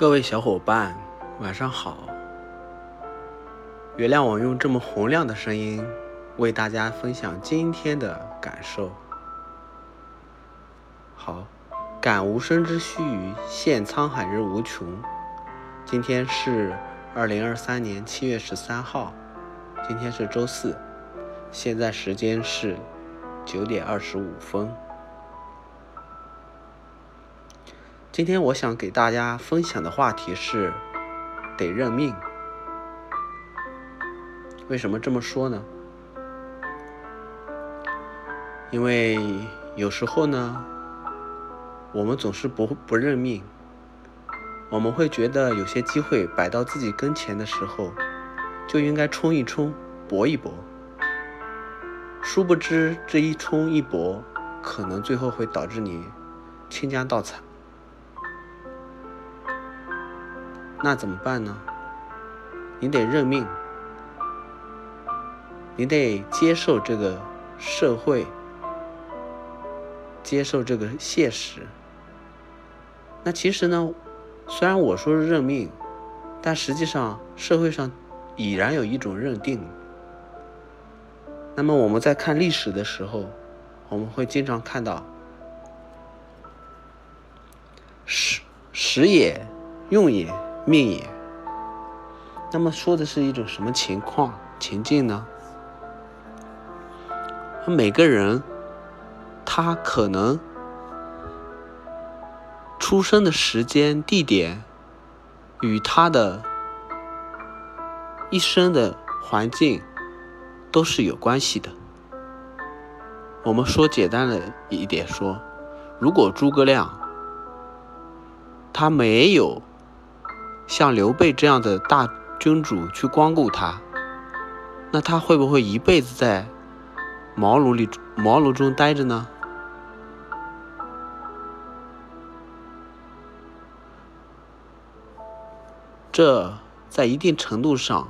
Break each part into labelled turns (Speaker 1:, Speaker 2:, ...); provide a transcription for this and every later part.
Speaker 1: 各位小伙伴，晚上好。原谅我用这么洪亮的声音为大家分享今天的感受。好，感无声之须臾，现沧海日无穷。今天是二零二三年七月十三号，今天是周四，现在时间是九点二十五分。今天我想给大家分享的话题是得认命。为什么这么说呢？因为有时候呢，我们总是不不认命，我们会觉得有些机会摆到自己跟前的时候，就应该冲一冲，搏一搏。殊不知这一冲一搏，可能最后会导致你倾家荡产。那怎么办呢？你得认命，你得接受这个社会，接受这个现实。那其实呢，虽然我说是认命，但实际上社会上已然有一种认定。那么我们在看历史的时候，我们会经常看到“时时也，用也”。命也。那么说的是一种什么情况情境呢？每个人他可能出生的时间、地点与他的一生的环境都是有关系的。我们说简单的一点说，如果诸葛亮他没有。像刘备这样的大君主去光顾他，那他会不会一辈子在茅庐里茅庐中待着呢？这在一定程度上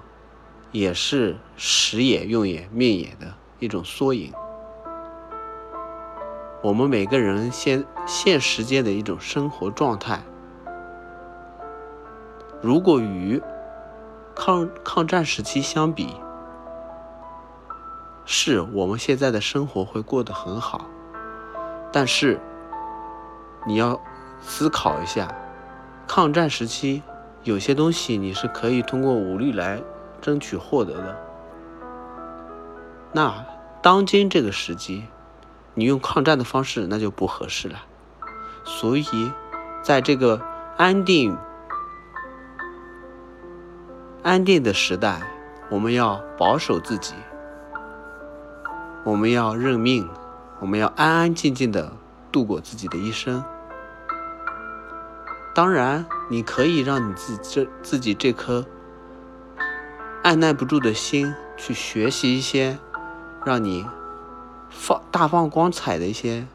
Speaker 1: 也是时也、用也、命也的一种缩影。我们每个人现现时间的一种生活状态。如果与抗抗战时期相比，是我们现在的生活会过得很好，但是你要思考一下，抗战时期有些东西你是可以通过武力来争取获得的，那当今这个时机，你用抗战的方式那就不合适了，所以在这个安定。安定的时代，我们要保守自己，我们要认命，我们要安安静静的度过自己的一生。当然，你可以让你自这自己这颗按耐不住的心去学习一些让你放大放光彩的一些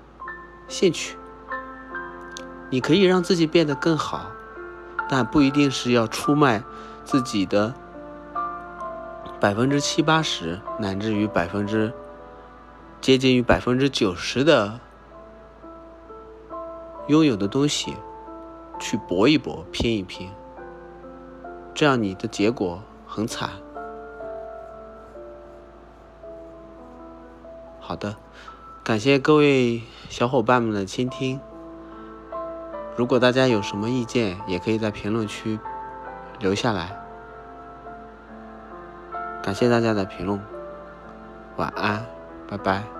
Speaker 1: 兴趣，你可以让自己变得更好，但不一定是要出卖。自己的百分之七八十，乃至于百分之接近于百分之九十的拥有的东西，去搏一搏、拼一拼，这样你的结果很惨。好的，感谢各位小伙伴们的倾听。如果大家有什么意见，也可以在评论区。留下来，感谢大家的评论，晚安，拜拜。